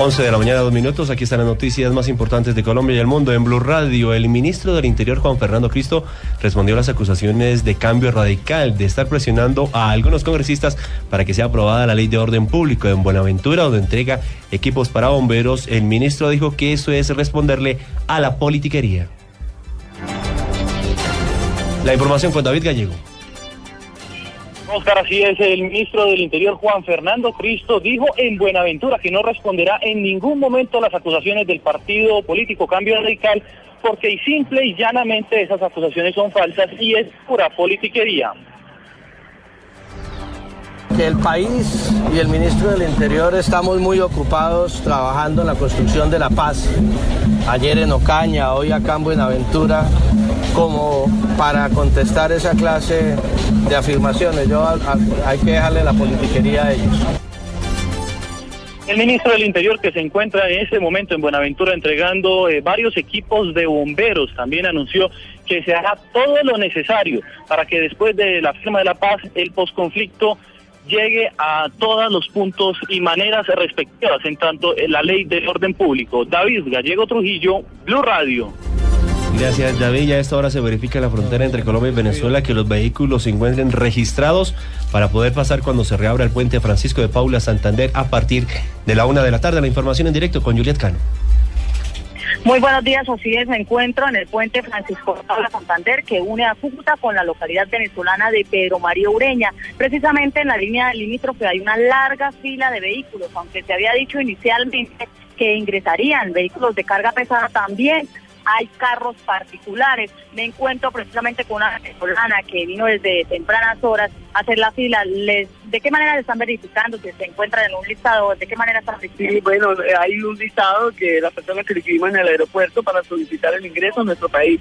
11 de la mañana, dos minutos. Aquí están las noticias más importantes de Colombia y el mundo. En Blue Radio, el ministro del Interior, Juan Fernando Cristo, respondió a las acusaciones de cambio radical de estar presionando a algunos congresistas para que sea aprobada la ley de orden público en Buenaventura, donde entrega equipos para bomberos. El ministro dijo que eso es responderle a la politiquería. La información con David Gallego. Oscar, así es, el ministro del Interior Juan Fernando Cristo dijo en Buenaventura que no responderá en ningún momento a las acusaciones del partido político Cambio Radical porque simple y llanamente esas acusaciones son falsas y es pura politiquería. El país y el ministro del Interior estamos muy ocupados trabajando en la construcción de la paz. Ayer en Ocaña, hoy acá en Buenaventura, como para contestar esa clase de afirmaciones. Yo hay que dejarle la politiquería a ellos. El ministro del Interior que se encuentra en este momento en Buenaventura entregando eh, varios equipos de bomberos también anunció que se hará todo lo necesario para que después de la firma de la paz el posconflicto llegue a todos los puntos y maneras respectivas en tanto la ley del orden público. David Gallego Trujillo, Blue Radio. Gracias, David. Ya a esta hora se verifica la frontera entre Colombia y Venezuela que los vehículos se encuentren registrados para poder pasar cuando se reabra el puente Francisco de Paula Santander a partir de la una de la tarde. La información en directo con Juliet Cano. Muy buenos días, así es, me encuentro en el puente Francisco Paula Santander que une a Cúcuta con la localidad venezolana de Pedro María Ureña. Precisamente en la línea limítrofe hay una larga fila de vehículos, aunque se había dicho inicialmente que ingresarían vehículos de carga pesada también hay carros particulares. Me encuentro precisamente con una venezolana que vino desde tempranas horas a hacer la fila. Les, ¿De qué manera le están verificando si se encuentran en un listado? ¿De qué manera están verificando? Sí, bueno, hay un listado que las personas que escribimos en el aeropuerto para solicitar el ingreso a nuestro país.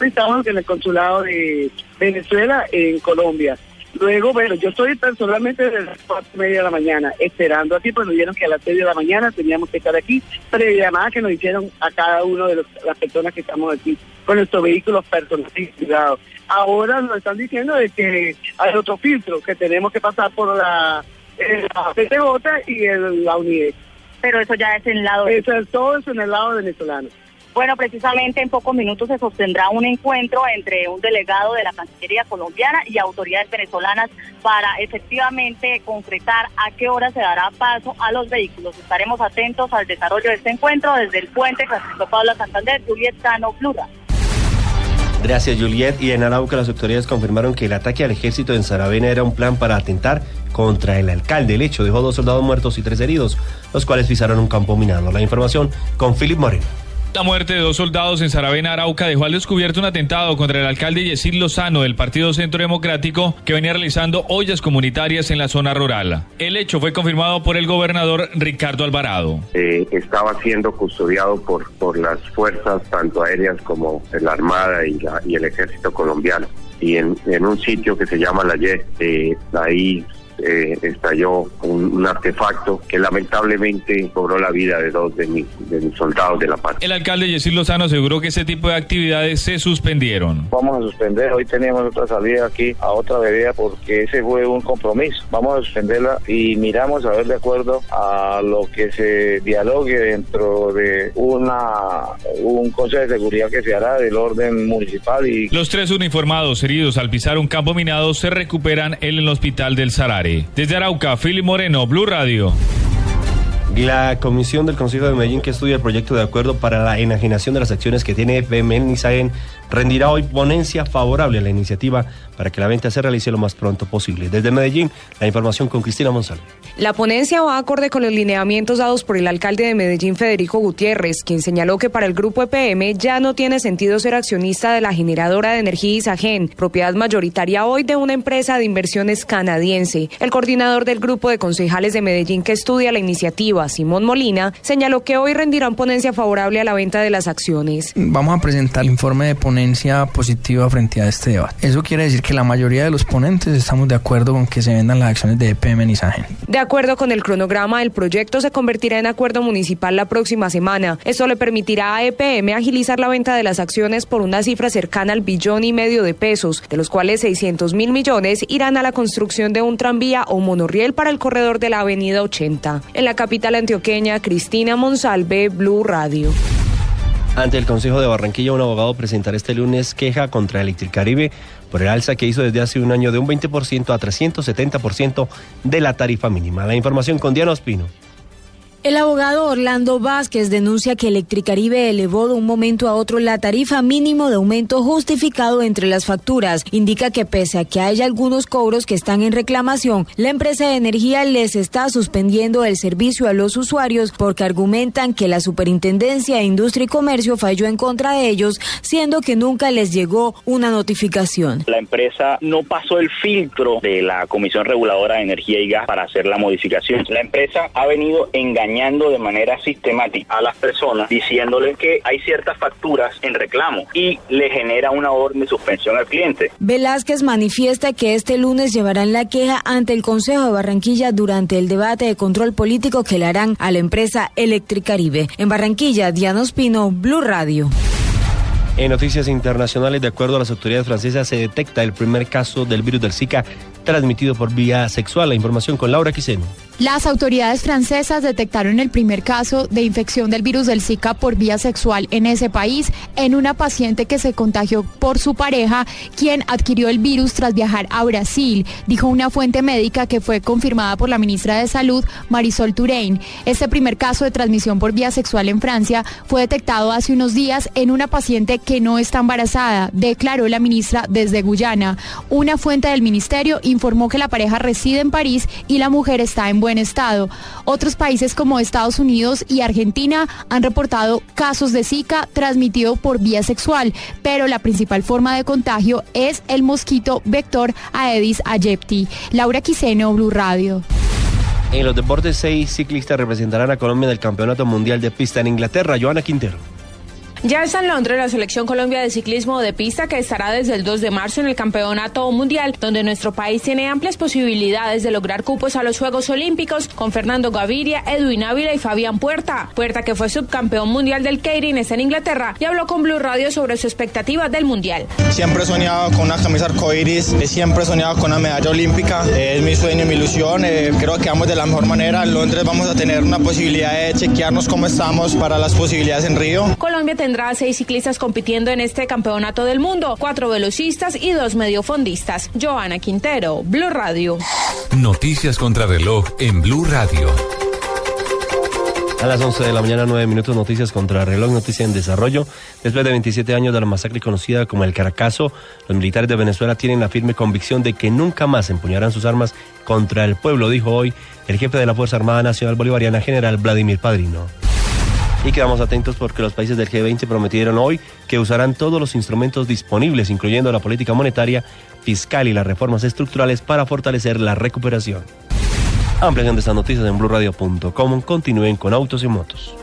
Estamos en el consulado de Venezuela en Colombia. Luego, bueno, yo estoy personalmente desde las cuatro y media de la mañana esperando aquí, pues nos dijeron que a las seis de la mañana teníamos que estar aquí, pero llamada que nos hicieron a cada uno de las personas que estamos aquí con nuestros vehículos personalizados. Ahora nos están diciendo de que hay otro filtro, que tenemos que pasar por la, la PTJ y el, la UNIE. Pero eso ya es en el lado... Eso es, todo eso en el lado venezolano. Bueno, precisamente en pocos minutos se sostendrá un encuentro entre un delegado de la Cancillería colombiana y autoridades venezolanas para efectivamente concretar a qué hora se dará paso a los vehículos. Estaremos atentos al desarrollo de este encuentro desde el puente Francisco Pablo Santander, Juliet Cano, Plura. Gracias, Juliet. Y en Arauca las autoridades confirmaron que el ataque al ejército en Saravena era un plan para atentar contra el alcalde. El hecho dejó dos soldados muertos y tres heridos, los cuales pisaron un campo minado. La información con Philip Moreno. La muerte de dos soldados en Saravena, Arauca, dejó al descubierto un atentado contra el alcalde Yesid Lozano del Partido Centro Democrático que venía realizando ollas comunitarias en la zona rural. El hecho fue confirmado por el gobernador Ricardo Alvarado. Eh, estaba siendo custodiado por, por las fuerzas tanto aéreas como la Armada y, y el Ejército colombiano. Y en, en, un sitio que se llama La Ye, eh, ahí eh, estalló un, artefacto que lamentablemente cobró la vida de dos de mis, de mis soldados de la paz. El alcalde Yesil Lozano aseguró que ese tipo de actividades se suspendieron. Vamos a suspender, hoy teníamos otra salida aquí a otra vereda porque ese fue un compromiso. Vamos a suspenderla y miramos a ver de acuerdo a lo que se dialogue dentro de una un consejo de seguridad que se hará del orden municipal y los tres uniformados heridos al pisar un campo minado se recuperan en el hospital del Sarare. Desde Arauca, Fili Moreno, Blue Radio. La comisión del Consejo de Medellín que estudia el proyecto de acuerdo para la enajenación de las acciones que tiene EPM en Isagen rendirá hoy ponencia favorable a la iniciativa para que la venta se realice lo más pronto posible. Desde Medellín, la información con Cristina Monsalve. La ponencia va acorde con los lineamientos dados por el alcalde de Medellín, Federico Gutiérrez, quien señaló que para el grupo EPM ya no tiene sentido ser accionista de la generadora de energía Isagen, propiedad mayoritaria hoy de una empresa de inversiones canadiense. El coordinador del grupo de concejales de Medellín que estudia la iniciativa, Simón Molina, señaló que hoy rendirán ponencia favorable a la venta de las acciones. Vamos a presentar el informe de ponencia positiva frente a este debate. Eso quiere decir que la mayoría de los ponentes estamos de acuerdo con que se vendan las acciones de EPM en Isagen. De acuerdo con el cronograma, el proyecto se convertirá en acuerdo municipal la próxima semana. Esto le permitirá a EPM agilizar la venta de las acciones por una cifra cercana al billón y medio de pesos, de los cuales 600 mil millones irán a la construcción de un tranvía o monorriel para el corredor de la Avenida 80. En la capital antioqueña, Cristina Monsalve, Blue Radio. Ante el Consejo de Barranquilla, un abogado presentará este lunes queja contra Electricaribe por el alza que hizo desde hace un año de un 20% a 370% de la tarifa mínima. La información con Diana Ospino. El abogado Orlando Vázquez denuncia que Electricaribe elevó de un momento a otro la tarifa mínimo de aumento justificado entre las facturas. Indica que pese a que haya algunos cobros que están en reclamación, la empresa de energía les está suspendiendo el servicio a los usuarios porque argumentan que la Superintendencia de Industria y Comercio falló en contra de ellos, siendo que nunca les llegó una notificación. La empresa no pasó el filtro de la Comisión Reguladora de Energía y Gas para hacer la modificación. La empresa ha venido engañando de manera sistemática a las personas diciéndoles que hay ciertas facturas en reclamo y le genera una orden de suspensión al cliente. Velázquez manifiesta que este lunes llevarán la queja ante el Consejo de Barranquilla durante el debate de control político que le harán a la empresa Electricaribe. En Barranquilla, Diana Ospino, Blue Radio. En noticias internacionales, de acuerdo a las autoridades francesas, se detecta el primer caso del virus del Zika transmitido por vía sexual. La información con Laura Quiseno. Las autoridades francesas detectaron el primer caso de infección del virus del Zika por vía sexual en ese país en una paciente que se contagió por su pareja, quien adquirió el virus tras viajar a Brasil, dijo una fuente médica que fue confirmada por la ministra de Salud, Marisol Touraine. Este primer caso de transmisión por vía sexual en Francia fue detectado hace unos días en una paciente que no está embarazada, declaró la ministra desde Guyana. Una fuente del ministerio informó que la pareja reside en París y la mujer está en buen estado. Otros países como Estados Unidos y Argentina han reportado casos de Zika transmitido por vía sexual, pero la principal forma de contagio es el mosquito vector Aedes aegypti. Laura Quiseno, Blue Radio. En los deportes, seis ciclistas representarán a Colombia en el Campeonato Mundial de Pista en Inglaterra. Joana Quintero. Ya está en Londres la selección Colombia de ciclismo de pista que estará desde el 2 de marzo en el Campeonato Mundial, donde nuestro país tiene amplias posibilidades de lograr cupos a los Juegos Olímpicos con Fernando Gaviria, Edwin Ávila y Fabián Puerta. Puerta que fue subcampeón mundial del Keirin está en Inglaterra y habló con Blue Radio sobre su expectativa del Mundial. Siempre he soñado con una camisa arcoiris, siempre he soñado con una medalla olímpica, es mi sueño, mi ilusión, eh, creo que vamos de la mejor manera. En Londres vamos a tener una posibilidad de chequearnos cómo estamos para las posibilidades en Río. Colombia tendrá seis ciclistas compitiendo en este campeonato del mundo, cuatro velocistas y dos mediofondistas. Joana Quintero, Blue Radio. Noticias contra reloj en Blue Radio. A las 11 de la mañana, 9 minutos, noticias contra reloj, noticia en desarrollo. Después de 27 años de la masacre conocida como el Caracazo, los militares de Venezuela tienen la firme convicción de que nunca más empuñarán sus armas contra el pueblo, dijo hoy el jefe de la Fuerza Armada Nacional Bolivariana, general Vladimir Padrino. Y quedamos atentos porque los países del G20 prometieron hoy que usarán todos los instrumentos disponibles, incluyendo la política monetaria, fiscal y las reformas estructurales para fortalecer la recuperación. Ampliación de estas noticias en blurradio.com. Continúen con Autos y Motos.